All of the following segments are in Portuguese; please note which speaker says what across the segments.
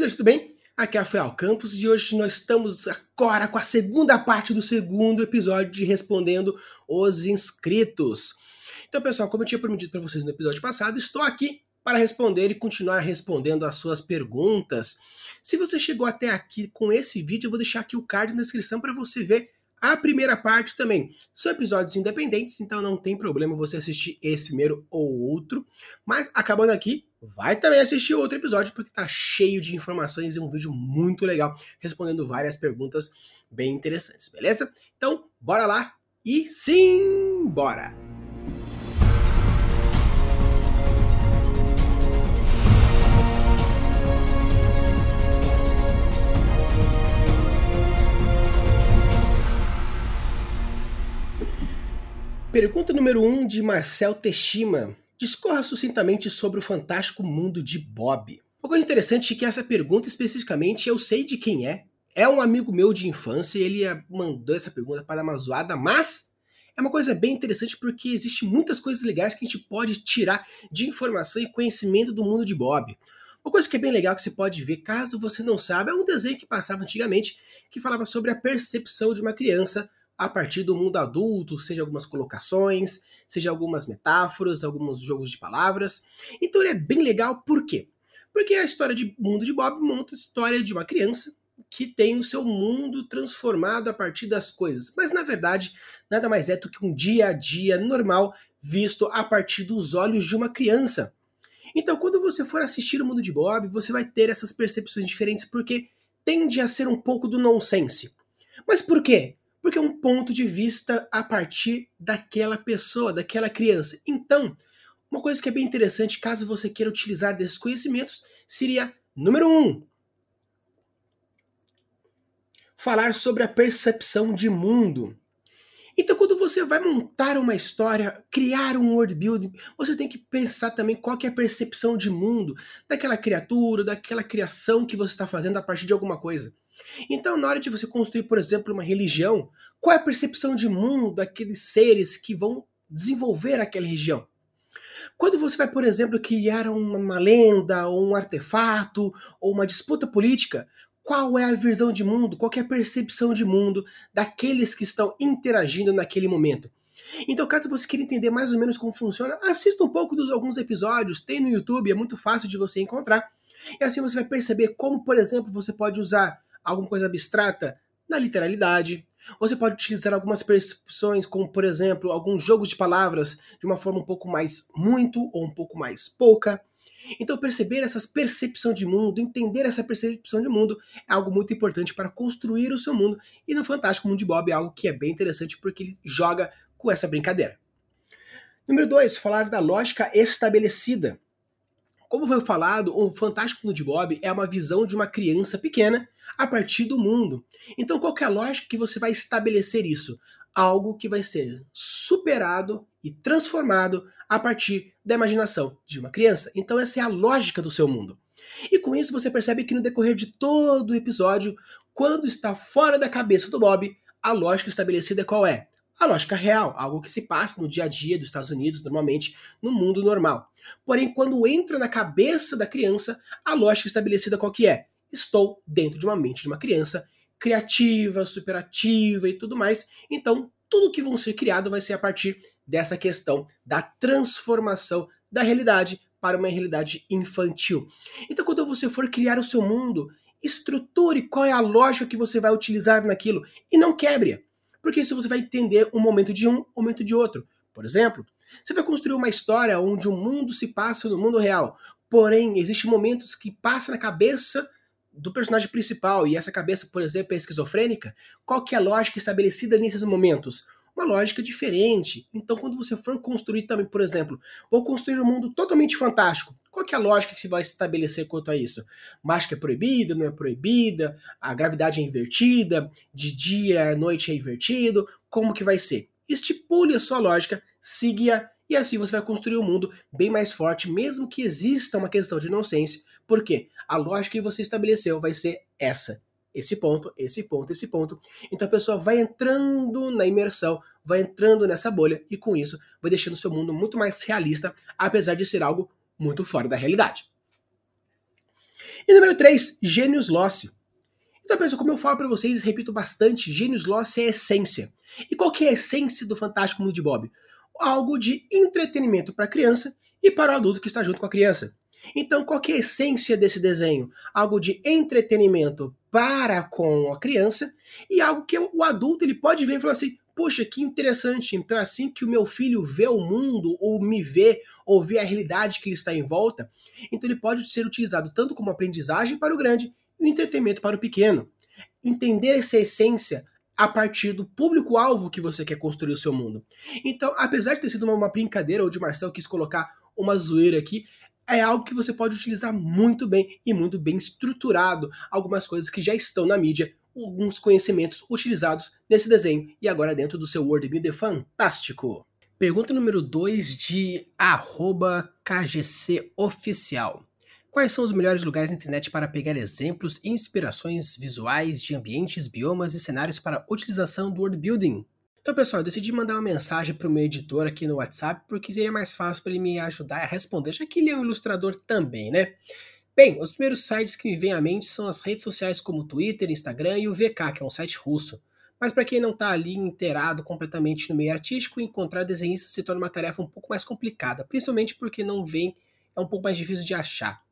Speaker 1: bem, tudo bem? Aqui é Rafael Campos e hoje nós estamos agora com a segunda parte do segundo episódio de Respondendo os Inscritos. Então, pessoal, como eu tinha prometido para vocês no episódio passado, estou aqui para responder e continuar respondendo as suas perguntas. Se você chegou até aqui com esse vídeo, eu vou deixar aqui o card na descrição para você ver a primeira parte também. São episódios independentes, então não tem problema você assistir esse primeiro ou outro. Mas acabando aqui, vai também assistir outro episódio, porque tá cheio de informações e um vídeo muito legal, respondendo várias perguntas bem interessantes, beleza? Então, bora lá e sim, bora! Pergunta número 1 um de Marcel Teshima. Discorra sucintamente sobre o fantástico mundo de Bob. Uma coisa interessante é que essa pergunta especificamente eu sei de quem é. É um amigo meu de infância e ele mandou essa pergunta para uma zoada, mas é uma coisa bem interessante porque existe muitas coisas legais que a gente pode tirar de informação e conhecimento do mundo de Bob. Uma coisa que é bem legal que você pode ver, caso você não saiba, é um desenho que passava antigamente que falava sobre a percepção de uma criança a partir do mundo adulto, seja algumas colocações, seja algumas metáforas, alguns jogos de palavras. Então ele é bem legal, por quê? Porque a história de mundo de Bob monta a história de uma criança que tem o seu mundo transformado a partir das coisas. Mas na verdade, nada mais é do que um dia a dia normal visto a partir dos olhos de uma criança. Então, quando você for assistir o mundo de Bob, você vai ter essas percepções diferentes porque tende a ser um pouco do nonsense. Mas por quê? Porque é um ponto de vista a partir daquela pessoa, daquela criança. Então, uma coisa que é bem interessante, caso você queira utilizar desses conhecimentos, seria, número um, falar sobre a percepção de mundo. Então, quando você vai montar uma história, criar um world building, você tem que pensar também qual é a percepção de mundo daquela criatura, daquela criação que você está fazendo a partir de alguma coisa. Então, na hora de você construir, por exemplo, uma religião, qual é a percepção de mundo daqueles seres que vão desenvolver aquela região? Quando você vai, por exemplo, criar uma, uma lenda, ou um artefato, ou uma disputa política, qual é a visão de mundo, qual é a percepção de mundo daqueles que estão interagindo naquele momento? Então, caso você queira entender mais ou menos como funciona, assista um pouco dos alguns episódios, tem no YouTube, é muito fácil de você encontrar. E assim você vai perceber como, por exemplo, você pode usar alguma coisa abstrata na literalidade. Você pode utilizar algumas percepções, como por exemplo, alguns jogos de palavras de uma forma um pouco mais muito ou um pouco mais pouca. Então, perceber essa percepção de mundo, entender essa percepção de mundo, é algo muito importante para construir o seu mundo. E no Fantástico Mundo de Bob é algo que é bem interessante porque ele joga com essa brincadeira. Número 2, falar da lógica estabelecida. Como foi falado, o Fantástico Mundo de Bob é uma visão de uma criança pequena a partir do mundo. Então, qual é a lógica que você vai estabelecer isso? Algo que vai ser superado e transformado a partir da imaginação de uma criança. Então, essa é a lógica do seu mundo. E com isso você percebe que no decorrer de todo o episódio, quando está fora da cabeça do Bob, a lógica estabelecida é qual é? A lógica real, algo que se passa no dia a dia dos Estados Unidos, normalmente no mundo normal. Porém, quando entra na cabeça da criança, a lógica estabelecida qual que é? Estou dentro de uma mente de uma criança criativa, superativa e tudo mais. Então, tudo que vão ser criado vai ser a partir dessa questão da transformação da realidade para uma realidade infantil. Então, quando você for criar o seu mundo, estruture qual é a lógica que você vai utilizar naquilo e não quebre. Porque isso você vai entender um momento de um, um momento de outro. Por exemplo, você vai construir uma história onde o mundo se passa no mundo real. Porém, existem momentos que passa na cabeça do personagem principal e essa cabeça, por exemplo, é esquizofrênica, qual que é a lógica estabelecida nesses momentos? Uma lógica diferente. Então, quando você for construir também, por exemplo, vou construir um mundo totalmente fantástico, qual que é a lógica que você vai estabelecer quanto a isso? Mágica é proibida, não é proibida, a gravidade é invertida, de dia a noite é invertido, como que vai ser? Estipule a sua lógica, siga e assim você vai construir um mundo bem mais forte, mesmo que exista uma questão de inocência, por quê? A lógica que você estabeleceu vai ser essa. Esse ponto, esse ponto, esse ponto. Então a pessoa vai entrando na imersão, vai entrando nessa bolha e com isso vai deixando o seu mundo muito mais realista, apesar de ser algo muito fora da realidade. E número 3, Gênios Loss. Então, pessoal, como eu falo para vocês, repito bastante, Gênios Loss é a essência. E qual que é a essência do Fantástico Mundo de Bob? Algo de entretenimento para a criança e para o adulto que está junto com a criança. Então, qual é a essência desse desenho? Algo de entretenimento para com a criança e algo que o adulto ele pode ver e falar assim: Poxa, que interessante. Então é assim que o meu filho vê o mundo, ou me vê, ou vê a realidade que ele está em volta. Então ele pode ser utilizado tanto como aprendizagem para o grande e o entretenimento para o pequeno. Entender essa essência a partir do público-alvo que você quer construir o seu mundo. Então, apesar de ter sido uma, brincadeira, ou de Marcel quis colocar uma zoeira aqui, é algo que você pode utilizar muito bem e muito bem estruturado. Algumas coisas que já estão na mídia, alguns conhecimentos utilizados nesse desenho e agora dentro do seu Word Builder fantástico. Pergunta número 2 de KGCOficial. Quais são os melhores lugares na internet para pegar exemplos e inspirações visuais de ambientes, biomas e cenários para utilização do Word Building? Então, pessoal, eu decidi mandar uma mensagem para o meu editor aqui no WhatsApp porque seria mais fácil para ele me ajudar a responder, já que ele é um ilustrador também, né? Bem, os primeiros sites que me vêm à mente são as redes sociais como Twitter, Instagram e o VK, que é um site russo. Mas para quem não está ali inteirado completamente no meio artístico, encontrar desenhistas se torna uma tarefa um pouco mais complicada, principalmente porque não vem, é um pouco mais difícil de achar.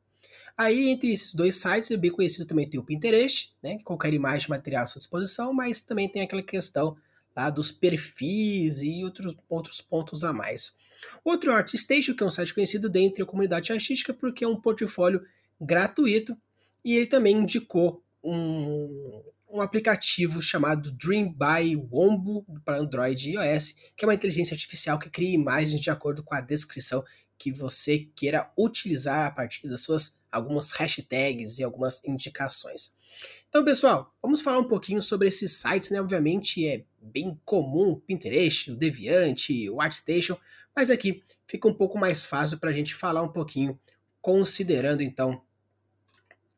Speaker 1: Aí, entre esses dois sites, é bem conhecido também tem o Pinterest, né, que qualquer imagem material à sua disposição, mas também tem aquela questão lá dos perfis e outros, outros pontos a mais. Outro ArtStation, que é um site conhecido dentro da comunidade artística porque é um portfólio gratuito e ele também indicou um, um aplicativo chamado Dream by Wombo para Android e iOS, que é uma inteligência artificial que cria imagens de acordo com a descrição que você queira utilizar a partir das suas algumas hashtags e algumas indicações. Então, pessoal, vamos falar um pouquinho sobre esses sites, né? Obviamente é bem comum o Pinterest, o Deviante, o ArtStation, mas aqui fica um pouco mais fácil para a gente falar um pouquinho, considerando então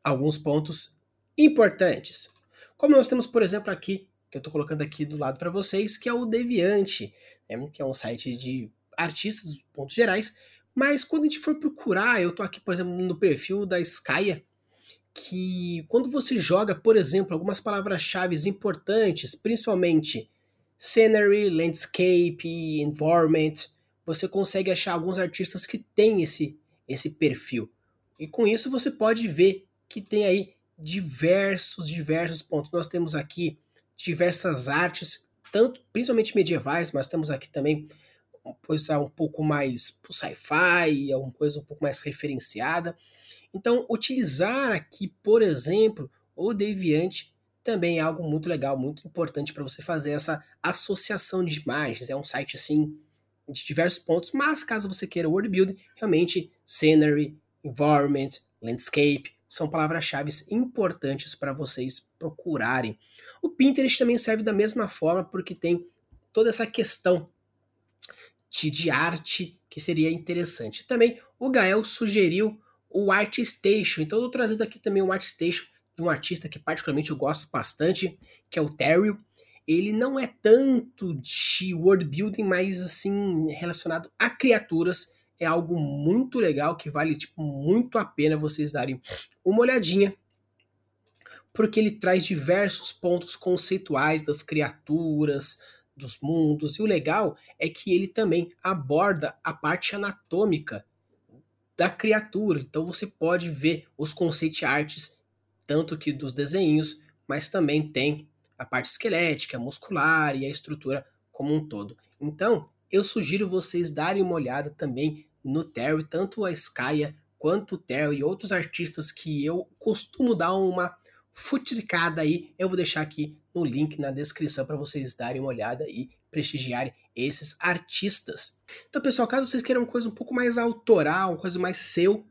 Speaker 1: alguns pontos importantes. Como nós temos, por exemplo, aqui, que eu estou colocando aqui do lado para vocês, que é o Deviante, né? que é um site de artistas, pontos gerais, mas quando a gente for procurar, eu estou aqui, por exemplo, no perfil da Skya, que quando você joga, por exemplo, algumas palavras-chave importantes, principalmente scenery, landscape, environment, você consegue achar alguns artistas que têm esse, esse perfil. E com isso você pode ver que tem aí diversos, diversos pontos. Nós temos aqui diversas artes, tanto principalmente medievais, mas temos aqui também coisa um pouco mais sci-fi, alguma coisa um pouco mais referenciada. Então, utilizar aqui, por exemplo, o Deviant também é algo muito legal, muito importante para você fazer essa associação de imagens. É um site assim de diversos pontos, mas caso você queira word building, realmente scenery, environment, landscape são palavras-chave importantes para vocês procurarem. O Pinterest também serve da mesma forma porque tem toda essa questão de, de arte que seria interessante. Também o Gael sugeriu o ArtStation. Então eu tô trazendo aqui também o ArtStation de um artista que particularmente eu gosto bastante, que é o Terry. Ele não é tanto de world building, mas assim, relacionado a criaturas. É algo muito legal que vale tipo muito a pena vocês darem uma olhadinha, porque ele traz diversos pontos conceituais das criaturas, dos mundos, e o legal é que ele também aborda a parte anatômica da criatura. Então você pode ver os conceito arts, tanto que dos desenhos, mas também tem a parte esquelética, muscular e a estrutura como um todo. Então, eu sugiro vocês darem uma olhada também no Terry, tanto a Skya quanto o Terry e outros artistas que eu costumo dar uma futricada aí. Eu vou deixar aqui no link na descrição para vocês darem uma olhada e prestigiarem esses artistas. Então, pessoal, caso vocês queiram uma coisa um pouco mais autoral, uma coisa mais seu,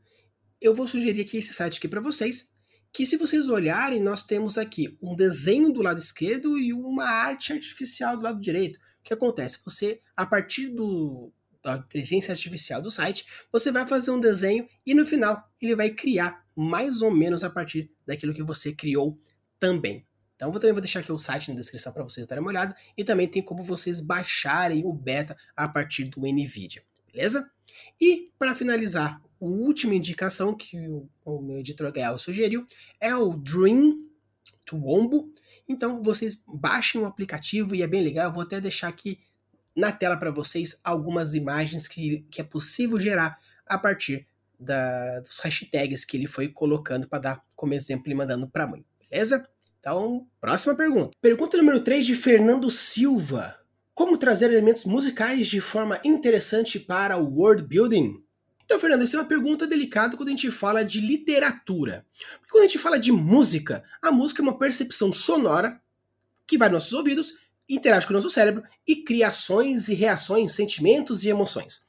Speaker 1: eu vou sugerir aqui esse site aqui para vocês, que se vocês olharem, nós temos aqui um desenho do lado esquerdo e uma arte artificial do lado direito. O que acontece? Você, a partir do, da inteligência artificial do site, você vai fazer um desenho e no final ele vai criar mais ou menos a partir daquilo que você criou também. Então eu também vou deixar aqui o site na descrição para vocês darem uma olhada e também tem como vocês baixarem o beta a partir do NVIDIA, beleza? E para finalizar última indicação que o, o meu editor Gael sugeriu é o Dream Tuombo. Então vocês baixem o aplicativo e é bem legal. Eu vou até deixar aqui na tela para vocês algumas imagens que, que é possível gerar a partir da, dos hashtags que ele foi colocando para dar como exemplo e mandando para mãe. Beleza? Então, próxima pergunta. Pergunta número 3 de Fernando Silva. Como trazer elementos musicais de forma interessante para o world building? Então, Fernando, essa é uma pergunta delicada quando a gente fala de literatura. Porque quando a gente fala de música, a música é uma percepção sonora que vai nos nossos ouvidos, interage com o nosso cérebro e cria ações e reações, sentimentos e emoções.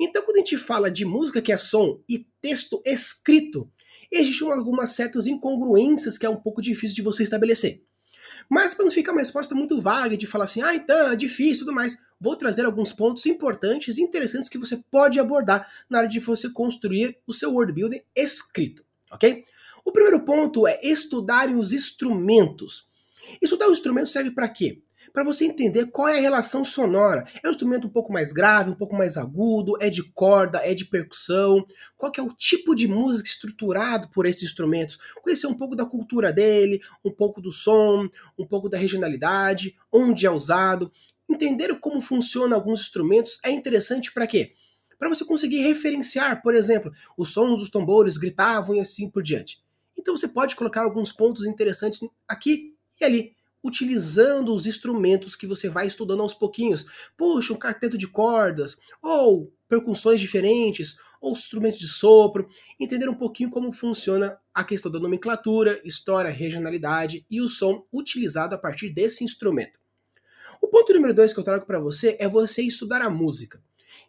Speaker 1: Então, quando a gente fala de música que é som e texto escrito, existem algumas certas incongruências que é um pouco difícil de você estabelecer. Mas para não ficar uma resposta muito vaga de falar assim, ah, então é difícil e tudo mais, vou trazer alguns pontos importantes e interessantes que você pode abordar na hora de você construir o seu word building escrito, ok? O primeiro ponto é estudar os instrumentos. Estudar os instrumentos serve para quê? Para você entender qual é a relação sonora. É um instrumento um pouco mais grave, um pouco mais agudo, é de corda, é de percussão, qual é o tipo de música estruturado por esses instrumentos. Conhecer um pouco da cultura dele, um pouco do som, um pouco da regionalidade, onde é usado. Entender como funcionam alguns instrumentos é interessante para quê? Para você conseguir referenciar, por exemplo, os sons dos tambores gritavam e assim por diante. Então você pode colocar alguns pontos interessantes aqui e ali utilizando os instrumentos que você vai estudando aos pouquinhos. Puxa, um quarteto de cordas, ou percussões diferentes, ou instrumentos de sopro, entender um pouquinho como funciona a questão da nomenclatura, história, regionalidade e o som utilizado a partir desse instrumento. O ponto número dois que eu trago para você é você estudar a música.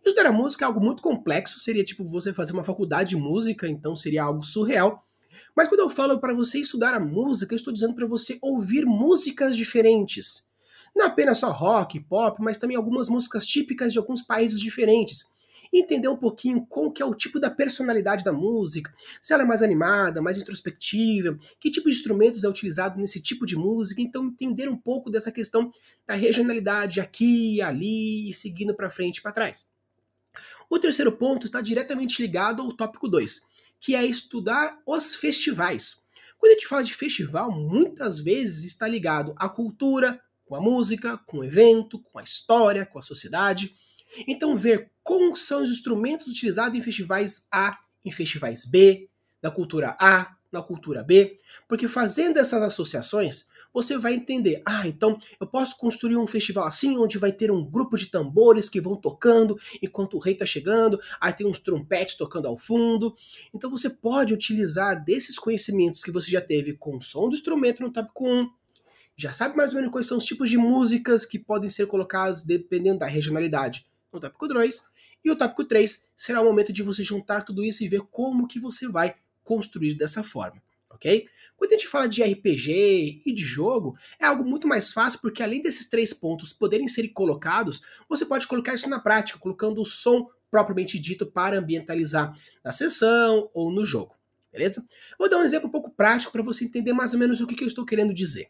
Speaker 1: Estudar a música é algo muito complexo, seria tipo você fazer uma faculdade de música, então seria algo surreal. Mas quando eu falo para você estudar a música, eu estou dizendo para você ouvir músicas diferentes. Não apenas só rock, pop, mas também algumas músicas típicas de alguns países diferentes. Entender um pouquinho qual que é o tipo da personalidade da música, se ela é mais animada, mais introspectiva, que tipo de instrumentos é utilizado nesse tipo de música, então entender um pouco dessa questão da regionalidade aqui, ali e seguindo para frente e para trás. O terceiro ponto está diretamente ligado ao tópico 2, que é estudar os festivais. Quando a gente fala de festival, muitas vezes está ligado à cultura, com a música, com o evento, com a história, com a sociedade. Então, ver como são os instrumentos utilizados em festivais A, em festivais B, na cultura A, na cultura B, porque fazendo essas associações, você vai entender. Ah, então eu posso construir um festival assim, onde vai ter um grupo de tambores que vão tocando enquanto o rei está chegando, aí tem uns trompetes tocando ao fundo. Então você pode utilizar desses conhecimentos que você já teve com o som do instrumento no tópico 1, já sabe mais ou menos quais são os tipos de músicas que podem ser colocados dependendo da regionalidade no tópico 2. E o tópico 3 será o momento de você juntar tudo isso e ver como que você vai construir dessa forma, ok? Quando a gente fala de RPG e de jogo, é algo muito mais fácil porque além desses três pontos poderem ser colocados, você pode colocar isso na prática, colocando o som propriamente dito para ambientalizar na sessão ou no jogo. Beleza? Vou dar um exemplo um pouco prático para você entender mais ou menos o que, que eu estou querendo dizer.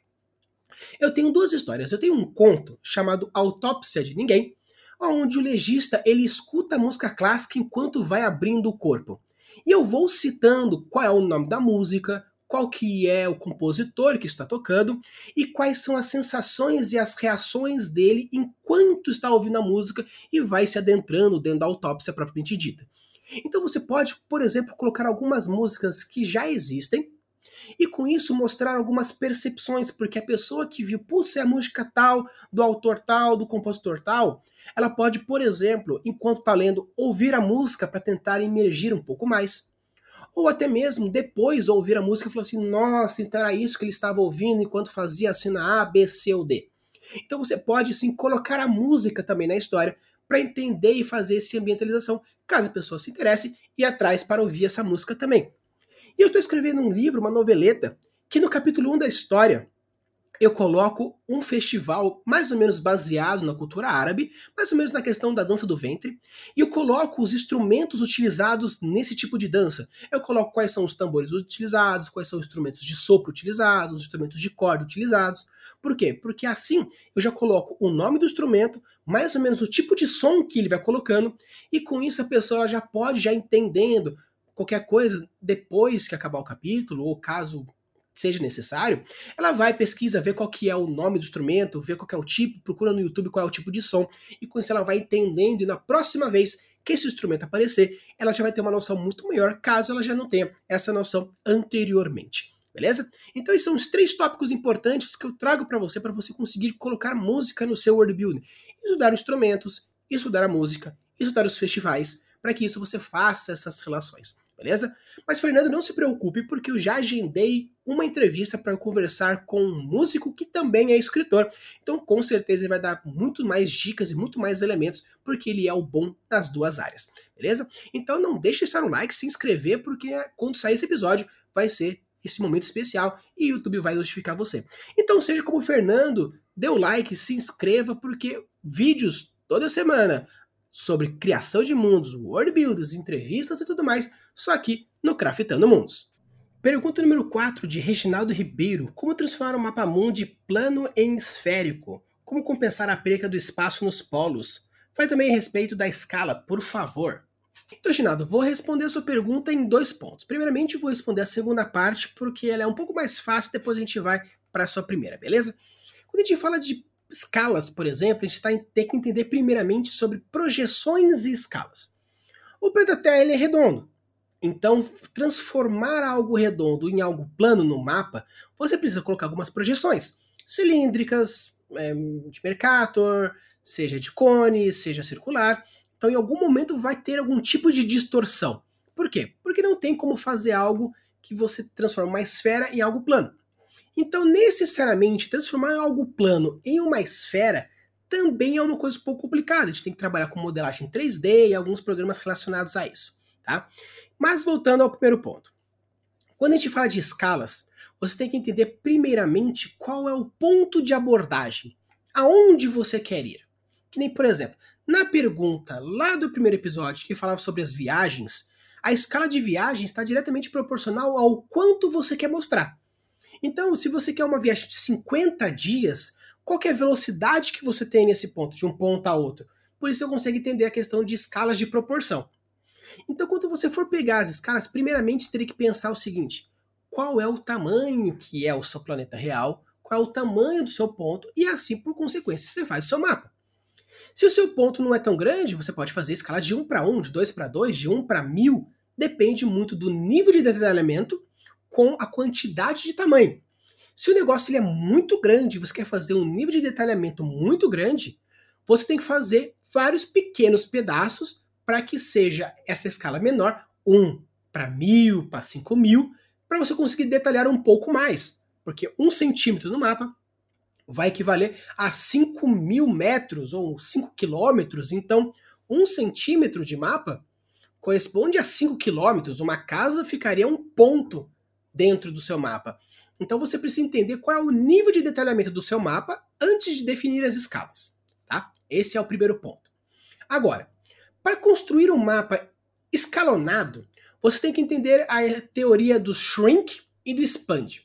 Speaker 1: Eu tenho duas histórias. Eu tenho um conto chamado Autópsia de Ninguém, onde o legista ele escuta a música clássica enquanto vai abrindo o corpo. E eu vou citando qual é o nome da música, qual que é o compositor que está tocando e quais são as sensações e as reações dele enquanto está ouvindo a música e vai se adentrando dentro da autópsia propriamente dita. Então você pode, por exemplo, colocar algumas músicas que já existem e com isso mostrar algumas percepções, porque a pessoa que viu, putz, é a música tal, do autor tal, do compositor tal, ela pode, por exemplo, enquanto está lendo, ouvir a música para tentar emergir um pouco mais ou até mesmo depois ouvir a música e falar assim: nossa, então era isso que ele estava ouvindo enquanto fazia a cena A, B, C ou D. Então você pode sim colocar a música também na história para entender e fazer essa ambientalização, caso a pessoa se interesse e atrás para ouvir essa música também. E eu estou escrevendo um livro, uma noveleta, que no capítulo 1 da história eu coloco um festival mais ou menos baseado na cultura árabe, mais ou menos na questão da dança do ventre, e eu coloco os instrumentos utilizados nesse tipo de dança. Eu coloco quais são os tambores utilizados, quais são os instrumentos de sopro utilizados, os instrumentos de corda utilizados. Por quê? Porque assim eu já coloco o nome do instrumento, mais ou menos o tipo de som que ele vai colocando, e com isso a pessoa já pode já entendendo qualquer coisa depois que acabar o capítulo, ou caso seja necessário, ela vai, pesquisa, vê qual que é o nome do instrumento, vê qual que é o tipo, procura no YouTube qual é o tipo de som, e com isso ela vai entendendo, e na próxima vez que esse instrumento aparecer, ela já vai ter uma noção muito maior, caso ela já não tenha essa noção anteriormente. Beleza? Então esses são os três tópicos importantes que eu trago para você, para você conseguir colocar música no seu word building. Estudar instrumentos, estudar a música, estudar os festivais, para que isso você faça essas relações beleza? Mas Fernando, não se preocupe, porque eu já agendei uma entrevista para conversar com um músico que também é escritor. Então, com certeza, ele vai dar muito mais dicas e muito mais elementos, porque ele é o bom das duas áreas, beleza? Então, não deixe de deixar um like, se inscrever, porque quando sair esse episódio, vai ser esse momento especial e o YouTube vai notificar você. Então, seja como o Fernando, dê o like, se inscreva, porque vídeos toda semana sobre criação de mundos, world builders, entrevistas e tudo mais, só aqui no Craftando Mundos. Pergunta número 4 de Reginaldo Ribeiro: Como transformar o mapa mundi plano em esférico? Como compensar a perca do espaço nos polos? Fale também a respeito da escala, por favor. Então, Reginaldo, vou responder a sua pergunta em dois pontos. Primeiramente, vou responder a segunda parte, porque ela é um pouco mais fácil, depois a gente vai para a sua primeira, beleza? Quando a gente fala de escalas, por exemplo, a gente tá, tem que entender primeiramente sobre projeções e escalas. O planeta Terra ele é redondo. Então, transformar algo redondo em algo plano no mapa, você precisa colocar algumas projeções cilíndricas, é, de Mercator, seja de cone, seja circular. Então, em algum momento vai ter algum tipo de distorção. Por quê? Porque não tem como fazer algo que você transforma uma esfera em algo plano. Então, necessariamente, transformar algo plano em uma esfera também é uma coisa um pouco complicada. A gente tem que trabalhar com modelagem 3D e alguns programas relacionados a isso. Tá? Mas voltando ao primeiro ponto. Quando a gente fala de escalas, você tem que entender primeiramente qual é o ponto de abordagem. Aonde você quer ir. Que nem, por exemplo, na pergunta lá do primeiro episódio que falava sobre as viagens, a escala de viagem está diretamente proporcional ao quanto você quer mostrar. Então, se você quer uma viagem de 50 dias, qual é a velocidade que você tem nesse ponto, de um ponto a outro? Por isso eu consigo entender a questão de escalas de proporção. Então, quando você for pegar as escalas, primeiramente você teria que pensar o seguinte: qual é o tamanho que é o seu planeta real, qual é o tamanho do seu ponto, e assim, por consequência, você faz o seu mapa. Se o seu ponto não é tão grande, você pode fazer escalas de 1 para 1, de 2 para 2, de 1 para 1000, depende muito do nível de detalhamento com a quantidade de tamanho. Se o negócio ele é muito grande você quer fazer um nível de detalhamento muito grande, você tem que fazer vários pequenos pedaços para que seja essa escala menor, 1 para 1000, para 5000, para você conseguir detalhar um pouco mais. Porque um centímetro no mapa vai equivaler a 5 mil metros ou 5 quilômetros. Então, um centímetro de mapa corresponde a 5 quilômetros. Uma casa ficaria um ponto dentro do seu mapa. Então você precisa entender qual é o nível de detalhamento do seu mapa antes de definir as escalas. Tá? Esse é o primeiro ponto. Agora, para construir um mapa escalonado, você tem que entender a teoria do shrink e do expand.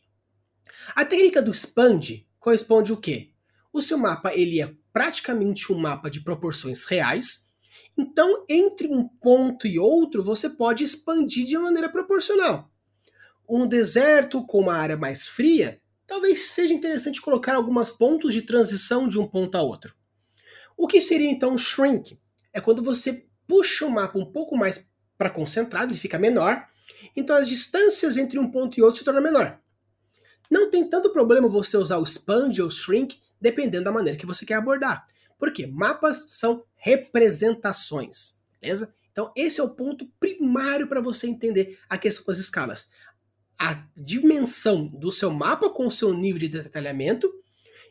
Speaker 1: A técnica do expand corresponde o quê? O seu mapa ele é praticamente um mapa de proporções reais. Então, entre um ponto e outro, você pode expandir de maneira proporcional um deserto com uma área mais fria, talvez seja interessante colocar alguns pontos de transição de um ponto a outro. O que seria então shrink? É quando você puxa o mapa um pouco mais para concentrado, ele fica menor, então as distâncias entre um ponto e outro se tornam menor. Não tem tanto problema você usar o expand ou shrink, dependendo da maneira que você quer abordar. Porque mapas são representações, beleza? Então esse é o ponto primário para você entender a questão das escalas a dimensão do seu mapa com o seu nível de detalhamento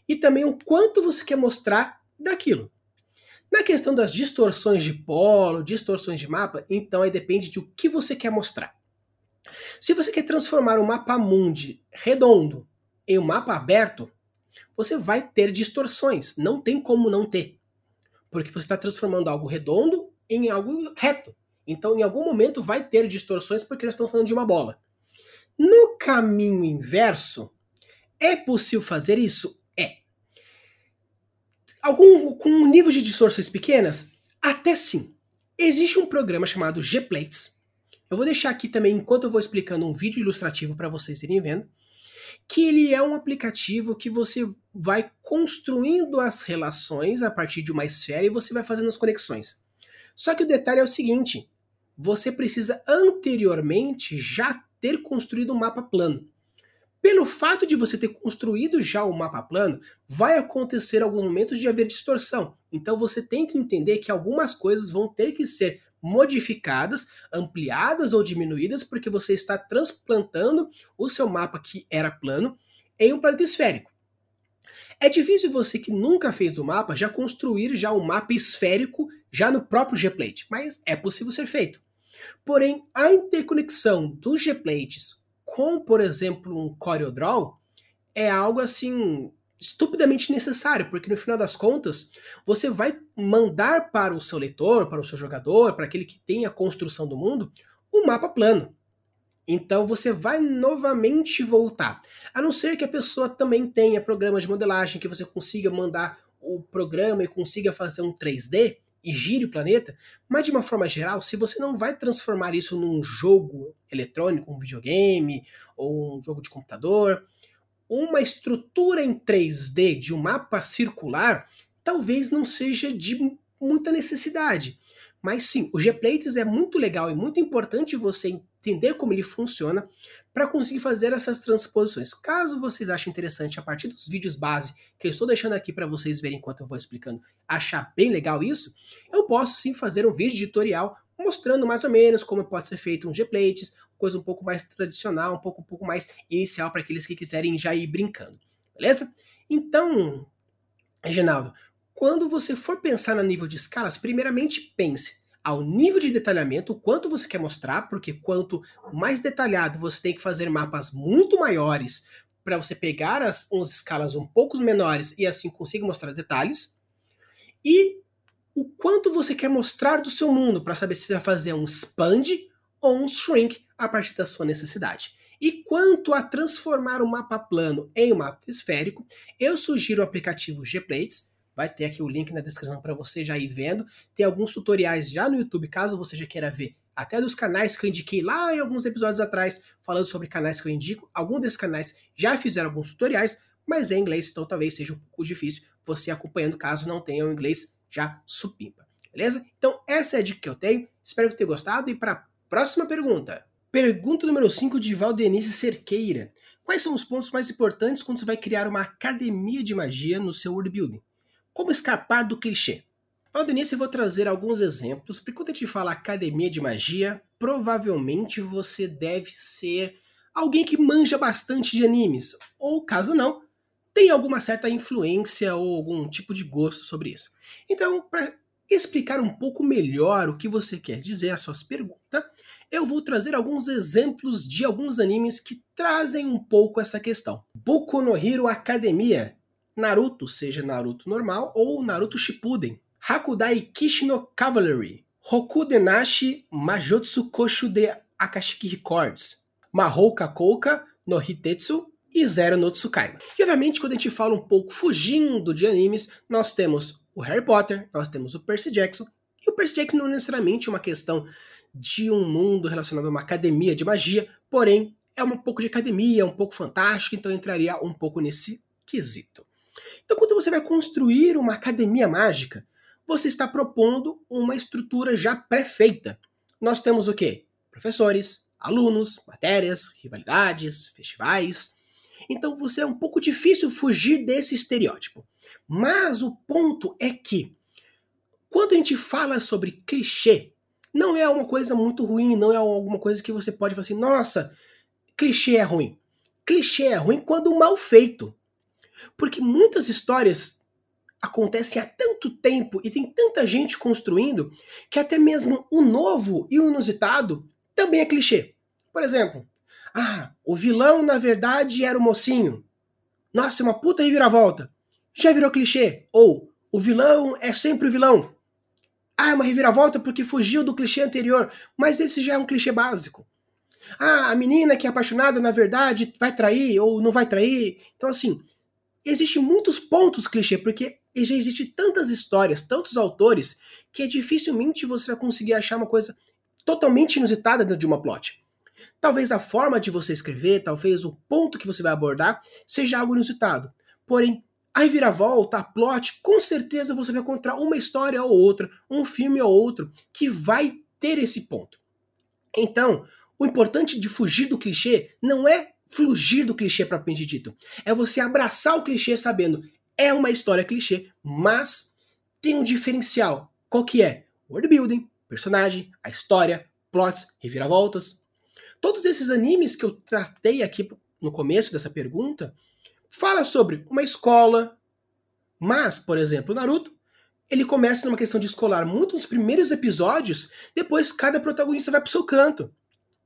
Speaker 1: e também o quanto você quer mostrar daquilo. Na questão das distorções de polo, distorções de mapa, então aí depende de o que você quer mostrar. Se você quer transformar um mapa mundi redondo em um mapa aberto, você vai ter distorções, não tem como não ter. Porque você está transformando algo redondo em algo reto. Então, em algum momento, vai ter distorções porque nós estamos falando de uma bola. No caminho inverso, é possível fazer isso? É. Algum com nível de distorções pequenas? Até sim. Existe um programa chamado Gplates. Eu vou deixar aqui também, enquanto eu vou explicando, um vídeo ilustrativo para vocês irem vendo, que ele é um aplicativo que você vai construindo as relações a partir de uma esfera e você vai fazendo as conexões. Só que o detalhe é o seguinte: você precisa anteriormente já ter construído um mapa plano. Pelo fato de você ter construído já o mapa plano, vai acontecer alguns momentos de haver distorção. Então você tem que entender que algumas coisas vão ter que ser modificadas, ampliadas ou diminuídas, porque você está transplantando o seu mapa que era plano em um planeta esférico. É difícil você que nunca fez do mapa já construir já um mapa esférico já no próprio Gplate, mas é possível ser feito. Porém, a interconexão dos Gplates com, por exemplo, um CorelDRAW é algo assim estupidamente necessário, porque no final das contas, você vai mandar para o seu leitor, para o seu jogador, para aquele que tem a construção do mundo, o mapa plano. Então você vai novamente voltar. A não ser que a pessoa também tenha programas de modelagem que você consiga mandar o programa e consiga fazer um 3D e gire o planeta, mas de uma forma geral, se você não vai transformar isso num jogo eletrônico, um videogame ou um jogo de computador, uma estrutura em 3D de um mapa circular talvez não seja de muita necessidade. Mas sim, o Gplates é muito legal e muito importante você entender como ele funciona para conseguir fazer essas transposições. Caso vocês achem interessante a partir dos vídeos base que eu estou deixando aqui para vocês verem enquanto eu vou explicando, achar bem legal isso, eu posso sim fazer um vídeo tutorial mostrando mais ou menos como pode ser feito um Gplates, coisa um pouco mais tradicional, um pouco, um pouco mais inicial para aqueles que quiserem já ir brincando. Beleza? Então, Reginaldo, quando você for pensar no nível de escalas, primeiramente pense ao nível de detalhamento, o quanto você quer mostrar, porque quanto mais detalhado você tem que fazer mapas muito maiores para você pegar as, umas escalas um pouco menores e assim conseguir mostrar detalhes. E o quanto você quer mostrar do seu mundo para saber se vai fazer um expand ou um shrink a partir da sua necessidade. E quanto a transformar o mapa plano em um mapa esférico, eu sugiro o aplicativo Gplates. Vai ter aqui o link na descrição para você já ir vendo. Tem alguns tutoriais já no YouTube, caso você já queira ver. Até dos canais que eu indiquei lá em alguns episódios atrás, falando sobre canais que eu indico. Alguns desses canais já fizeram alguns tutoriais, mas é em inglês, então talvez seja um pouco difícil você acompanhando caso não tenha o inglês já supimpa. Beleza? Então, essa é a dica que eu tenho. Espero que tenha gostado. E para a próxima pergunta. Pergunta número 5 de Valdenice Cerqueira. Quais são os pontos mais importantes quando você vai criar uma academia de magia no seu world building? Como escapar do clichê? Valdenice, eu vou trazer alguns exemplos, porque quando a gente fala academia de magia, provavelmente você deve ser alguém que manja bastante de animes, ou caso não, tem alguma certa influência ou algum tipo de gosto sobre isso. Então, para explicar um pouco melhor o que você quer dizer, as suas perguntas, eu vou trazer alguns exemplos de alguns animes que trazem um pouco essa questão. Boku no Hero Academia, Naruto, seja Naruto normal ou Naruto Shippuden, Hakudai Kishino Cavalry, Rokudenashi Majutsu Koshu de Akashiki Records, Mahou Kakouka no Hitetsu e Zero no Tsukaima. E obviamente, quando a gente fala um pouco fugindo de animes, nós temos o Harry Potter, nós temos o Percy Jackson, e o Percy Jackson não é necessariamente uma questão de um mundo relacionado a uma academia de magia, porém é um pouco de academia, um pouco fantástico, então entraria um pouco nesse quesito. Então, quando você vai construir uma academia mágica, você está propondo uma estrutura já pré-feita. Nós temos o quê? Professores, alunos, matérias, rivalidades, festivais, então você é um pouco difícil fugir desse estereótipo. Mas o ponto é que quando a gente fala sobre clichê, não é uma coisa muito ruim, não é alguma coisa que você pode falar assim, nossa, clichê é ruim. Clichê é ruim quando mal feito. Porque muitas histórias acontecem há tanto tempo e tem tanta gente construindo que até mesmo o novo e o inusitado também é clichê. Por exemplo, ah, o vilão na verdade era o mocinho. Nossa, é uma puta reviravolta. Já virou clichê. Ou o vilão é sempre o vilão. Ah, é uma reviravolta porque fugiu do clichê anterior, mas esse já é um clichê básico. Ah, a menina que é apaixonada na verdade vai trair ou não vai trair. Então assim, existem muitos pontos clichê porque já existe tantas histórias, tantos autores que dificilmente você vai conseguir achar uma coisa totalmente inusitada dentro de uma plot. Talvez a forma de você escrever, talvez o ponto que você vai abordar seja algo inusitado. Porém, a reviravolta, a plot, com certeza você vai encontrar uma história ou outra, um filme ou outro que vai ter esse ponto. Então, o importante de fugir do clichê não é fugir do clichê propriamente dito. É você abraçar o clichê sabendo é uma história clichê, mas tem um diferencial. Qual que é? World building, personagem, a história, plots, reviravoltas. Todos esses animes que eu tratei aqui no começo dessa pergunta fala sobre uma escola, mas, por exemplo, Naruto, ele começa numa questão de escolar muito nos primeiros episódios, depois cada protagonista vai pro seu canto.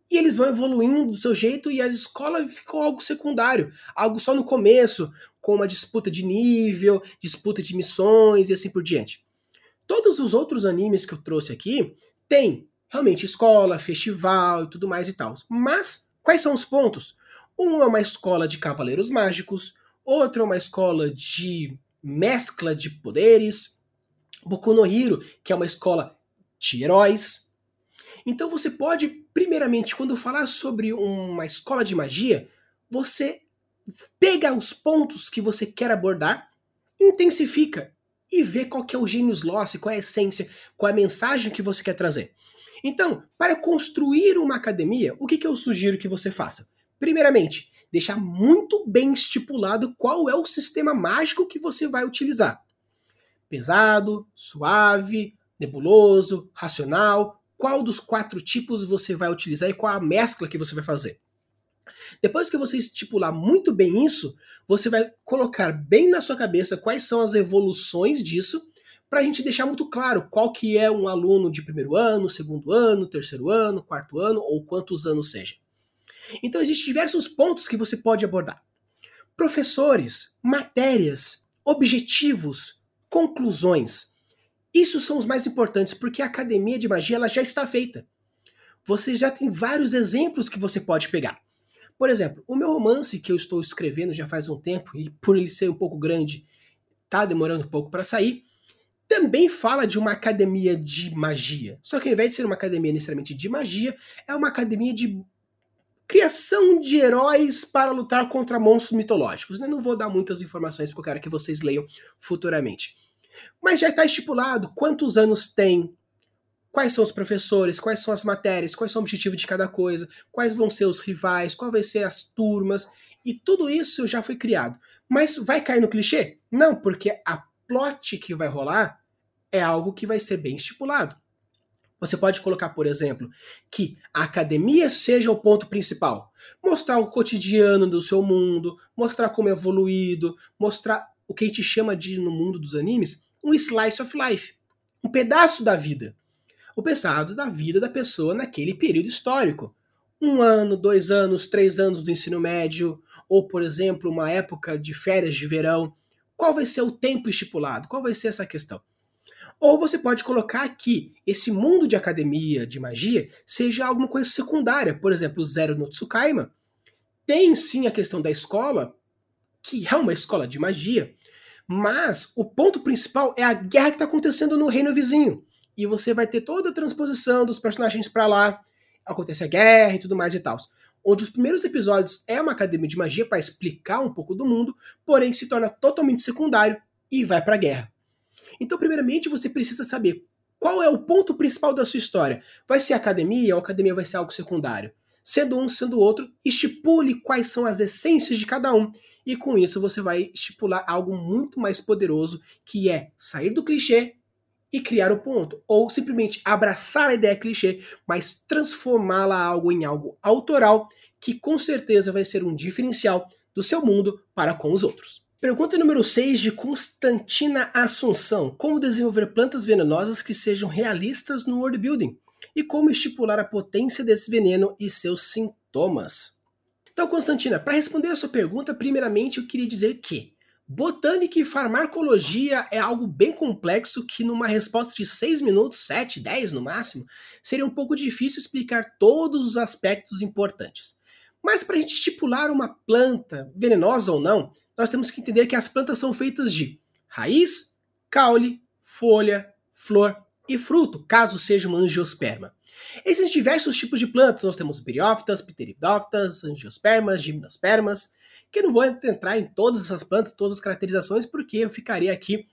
Speaker 1: E eles vão evoluindo do seu jeito e a escola ficou algo secundário, algo só no começo, com uma disputa de nível, disputa de missões e assim por diante. Todos os outros animes que eu trouxe aqui têm realmente escola, festival e tudo mais e tal. Mas quais são os pontos? Um é uma escola de cavaleiros mágicos, outro é uma escola de mescla de poderes, Boku no Hero, que é uma escola de heróis. Então você pode, primeiramente, quando falar sobre uma escola de magia, você pega os pontos que você quer abordar, intensifica e vê qual que é o genius loss, qual é a essência, qual é a mensagem que você quer trazer. Então, para construir uma academia, o que, que eu sugiro que você faça? Primeiramente, deixar muito bem estipulado qual é o sistema mágico que você vai utilizar. Pesado, suave, nebuloso, racional, qual dos quatro tipos você vai utilizar e qual a mescla que você vai fazer. Depois que você estipular muito bem isso, você vai colocar bem na sua cabeça quais são as evoluções disso, para a gente deixar muito claro qual que é um aluno de primeiro ano, segundo ano, terceiro ano, quarto ano ou quantos anos seja. Então existem diversos pontos que você pode abordar. Professores, matérias, objetivos, conclusões. Isso são os mais importantes porque a academia de magia ela já está feita. Você já tem vários exemplos que você pode pegar. Por exemplo, o meu romance que eu estou escrevendo já faz um tempo e por ele ser um pouco grande, tá demorando um pouco para sair, também fala de uma academia de magia. Só que ao invés de ser uma academia necessariamente de magia, é uma academia de criação de heróis para lutar contra monstros mitológicos. Eu não vou dar muitas informações porque eu quero que vocês leiam futuramente. Mas já está estipulado quantos anos tem, quais são os professores, quais são as matérias, quais são o objetivo de cada coisa, quais vão ser os rivais, qual vai ser as turmas, e tudo isso já foi criado. Mas vai cair no clichê? Não, porque a plot que vai rolar é algo que vai ser bem estipulado. Você pode colocar, por exemplo, que a academia seja o ponto principal. Mostrar o cotidiano do seu mundo, mostrar como é evoluído, mostrar o que a gente chama de, no mundo dos animes, um slice of life. Um pedaço da vida o pesado da vida da pessoa naquele período histórico. Um ano, dois anos, três anos do ensino médio, ou, por exemplo, uma época de férias de verão. Qual vai ser o tempo estipulado? Qual vai ser essa questão? Ou você pode colocar que esse mundo de academia, de magia, seja alguma coisa secundária. Por exemplo, o Zero no Tsukaima tem sim a questão da escola, que é uma escola de magia, mas o ponto principal é a guerra que está acontecendo no reino vizinho e você vai ter toda a transposição dos personagens para lá, acontece a guerra e tudo mais e tal. Onde os primeiros episódios é uma academia de magia para explicar um pouco do mundo, porém se torna totalmente secundário e vai para a guerra. Então, primeiramente, você precisa saber qual é o ponto principal da sua história. Vai ser academia ou a academia vai ser algo secundário? Sendo um, sendo outro, estipule quais são as essências de cada um. E com isso você vai estipular algo muito mais poderoso, que é sair do clichê e criar o ponto. Ou simplesmente abraçar a ideia clichê, mas transformá-la algo em algo autoral, que com certeza vai ser um diferencial do seu mundo para com os outros. Pergunta número 6 de Constantina Assunção: Como desenvolver plantas venenosas que sejam realistas no world building? E como estipular a potência desse veneno e seus sintomas? Então, Constantina, para responder a sua pergunta, primeiramente eu queria dizer que Botânica e farmacologia é algo bem complexo que, numa resposta de 6 minutos, 7, 10 no máximo, seria um pouco difícil explicar todos os aspectos importantes. Mas para a gente estipular uma planta, venenosa ou não, nós temos que entender que as plantas são feitas de raiz, caule, folha, flor e fruto, caso seja uma angiosperma. Existem diversos tipos de plantas. Nós temos briófitas, pteridófitas, angiospermas, gimnospermas, que eu não vou entrar em todas essas plantas, todas as caracterizações, porque eu ficaria aqui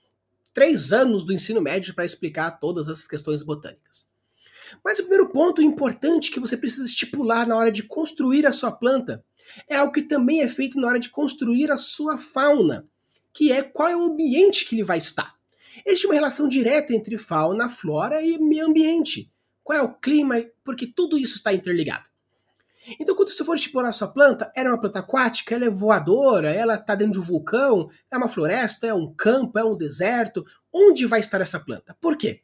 Speaker 1: três anos do ensino médio para explicar todas essas questões botânicas. Mas o primeiro ponto importante que você precisa estipular na hora de construir a sua planta é algo que também é feito na hora de construir a sua fauna, que é qual é o ambiente que ele vai estar. Existe uma relação direta entre fauna, flora e meio ambiente. Qual é o clima? Porque tudo isso está interligado. Então, quando você for estipular a sua planta, ela é uma planta aquática, ela é voadora, ela está dentro de um vulcão, é uma floresta, é um campo, é um deserto. Onde vai estar essa planta? Por quê?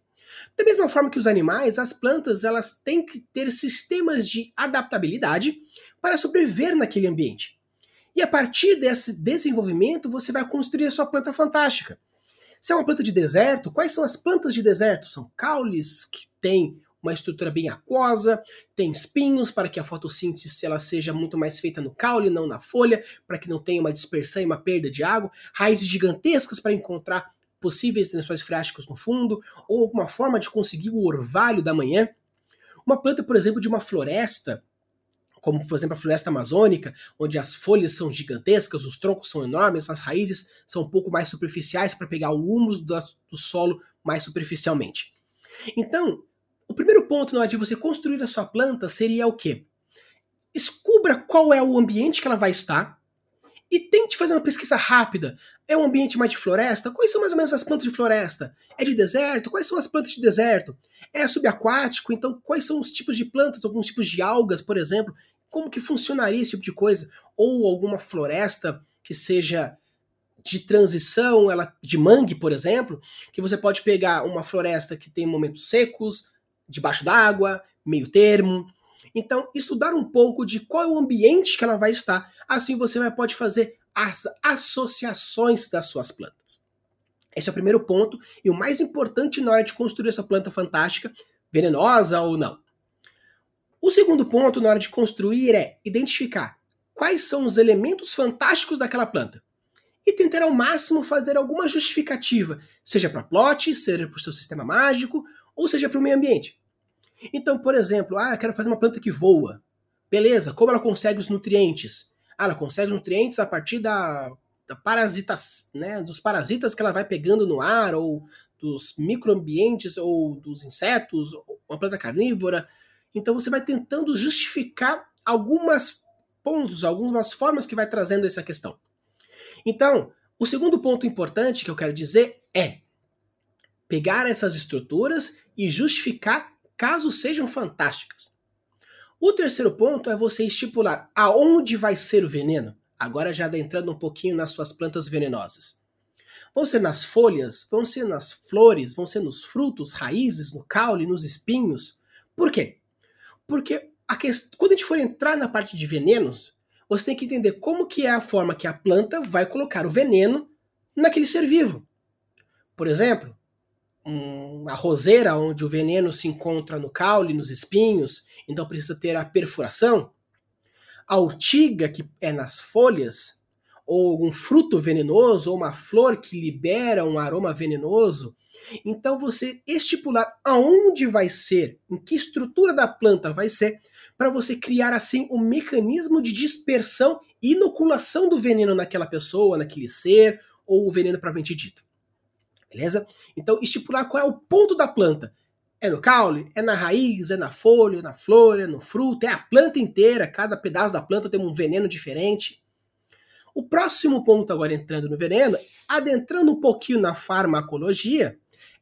Speaker 1: Da mesma forma que os animais, as plantas elas têm que ter sistemas de adaptabilidade para sobreviver naquele ambiente. E a partir desse desenvolvimento, você vai construir a sua planta fantástica. Se é uma planta de deserto, quais são as plantas de deserto? São caules, que têm uma estrutura bem aquosa, tem espinhos para que a fotossíntese ela seja muito mais feita no caule, não na folha, para que não tenha uma dispersão e uma perda de água, raízes gigantescas para encontrar possíveis lençóis freáticos no fundo, ou alguma forma de conseguir o orvalho da manhã. Uma planta, por exemplo, de uma floresta, como por exemplo a floresta amazônica, onde as folhas são gigantescas, os troncos são enormes, as raízes são um pouco mais superficiais para pegar o humus do, do solo mais superficialmente. Então, o primeiro ponto na hora de você construir a sua planta seria o quê? Descubra qual é o ambiente que ela vai estar e tente fazer uma pesquisa rápida. É um ambiente mais de floresta? Quais são mais ou menos as plantas de floresta? É de deserto? Quais são as plantas de deserto? É subaquático? Então, quais são os tipos de plantas, alguns tipos de algas, por exemplo? Como que funcionaria esse tipo de coisa? Ou alguma floresta que seja de transição, ela de mangue, por exemplo, que você pode pegar uma floresta que tem momentos secos, debaixo d'água, meio termo. Então, estudar um pouco de qual é o ambiente que ela vai estar, assim você vai, pode fazer as associações das suas plantas. Esse é o primeiro ponto e o mais importante na hora de construir essa planta fantástica, venenosa ou não. O segundo ponto na hora de construir é identificar quais são os elementos fantásticos daquela planta e tentar ao máximo fazer alguma justificativa, seja para plot, seja para o seu sistema mágico ou seja para o meio ambiente. Então, por exemplo, ah, quero fazer uma planta que voa. Beleza, como ela consegue os nutrientes? Ah, ela consegue nutrientes a partir da, da parasitas, né, dos parasitas que ela vai pegando no ar, ou dos microambientes, ou dos insetos, uma planta carnívora. Então você vai tentando justificar algumas pontos, algumas formas que vai trazendo essa questão. Então, o segundo ponto importante que eu quero dizer é pegar essas estruturas e justificar caso sejam fantásticas. O terceiro ponto é você estipular aonde vai ser o veneno, agora já adentrando um pouquinho nas suas plantas venenosas. Vão ser nas folhas, vão ser nas flores, vão ser nos frutos, raízes, no caule, nos espinhos. Por quê? Porque a quest... quando a gente for entrar na parte de venenos, você tem que entender como que é a forma que a planta vai colocar o veneno naquele ser vivo. Por exemplo, uma roseira onde o veneno se encontra no caule, nos espinhos, então precisa ter a perfuração. A urtiga, que é nas folhas, ou um fruto venenoso, ou uma flor que libera um aroma venenoso. Então você estipular aonde vai ser, em que estrutura da planta vai ser, para você criar assim um mecanismo de dispersão e inoculação do veneno naquela pessoa, naquele ser, ou o veneno propriamente dito. Beleza? Então, estipular qual é o ponto da planta. É no caule? É na raiz? É na folha? É na flor? É no fruto? É a planta inteira? Cada pedaço da planta tem um veneno diferente. O próximo ponto, agora entrando no veneno, adentrando um pouquinho na farmacologia,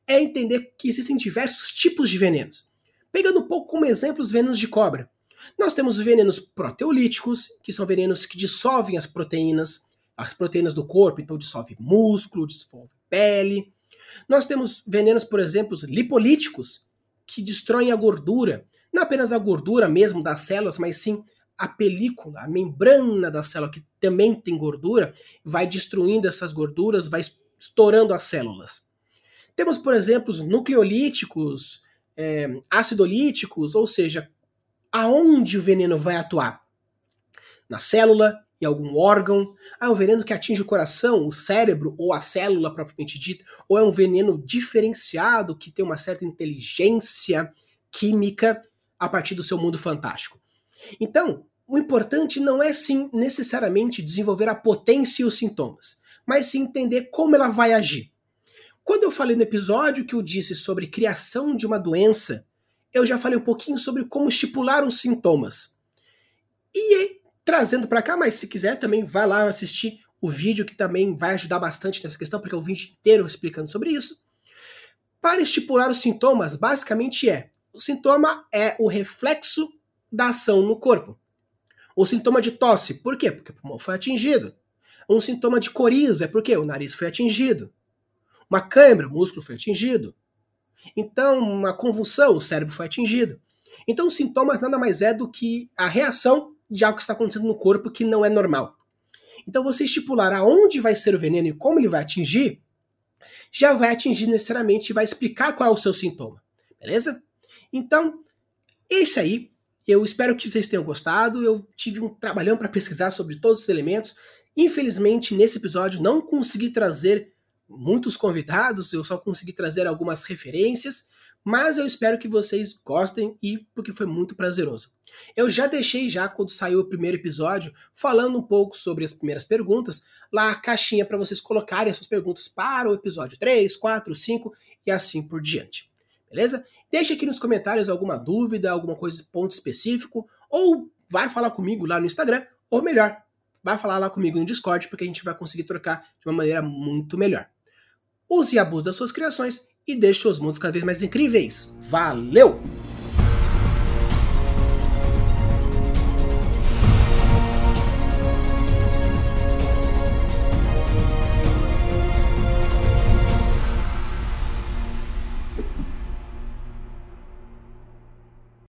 Speaker 1: é entender que existem diversos tipos de venenos. Pegando um pouco como exemplo os venenos de cobra. Nós temos venenos proteolíticos, que são venenos que dissolvem as proteínas, as proteínas do corpo, então dissolve músculo, dissolve pele. Nós temos venenos, por exemplo, lipolíticos, que destroem a gordura. Não apenas a gordura mesmo das células, mas sim a película, a membrana da célula, que também tem gordura, vai destruindo essas gorduras, vai estourando as células. Temos, por exemplo, nucleolíticos, é, acidolíticos, ou seja, aonde o veneno vai atuar? Na célula, em algum órgão. Ah, é um veneno que atinge o coração, o cérebro ou a célula propriamente dita, ou é um veneno diferenciado que tem uma certa inteligência química. a partir do seu mundo fantástico. Então, o importante não é sim necessariamente desenvolver a potência e os sintomas, mas sim entender como ela vai agir. Quando eu falei no episódio que eu disse sobre criação de uma doença, eu já falei um pouquinho sobre como estipular os sintomas. E trazendo para cá, mas se quiser também vai lá assistir o vídeo que também vai ajudar bastante nessa questão, porque é o vídeo inteiro explicando sobre isso. Para estipular os sintomas, basicamente é: o sintoma é o reflexo da ação no corpo. O sintoma de tosse, por quê? Porque o pulmão foi atingido. Um sintoma de coriza é porque o nariz foi atingido. Uma câimbra, o músculo foi atingido. Então, uma convulsão, o cérebro foi atingido. Então, os sintomas nada mais é do que a reação de algo que está acontecendo no corpo que não é normal. Então, você estipular aonde vai ser o veneno e como ele vai atingir, já vai atingir necessariamente e vai explicar qual é o seu sintoma. Beleza? Então, esse aí, eu espero que vocês tenham gostado. Eu tive um trabalhão para pesquisar sobre todos os elementos. Infelizmente, nesse episódio, não consegui trazer muitos convidados, eu só consegui trazer algumas referências, mas eu espero que vocês gostem e porque foi muito prazeroso. Eu já deixei já quando saiu o primeiro episódio falando um pouco sobre as primeiras perguntas, lá a caixinha para vocês colocarem as suas perguntas para o episódio 3, 4, 5 e assim por diante. Beleza? Deixe aqui nos comentários alguma dúvida, alguma coisa, ponto específico, ou vai falar comigo lá no Instagram, ou melhor, vai falar lá comigo no Discord, porque a gente vai conseguir trocar de uma maneira muito melhor. Use e abuse das suas criações e deixe seus mundos cada vez mais incríveis. Valeu!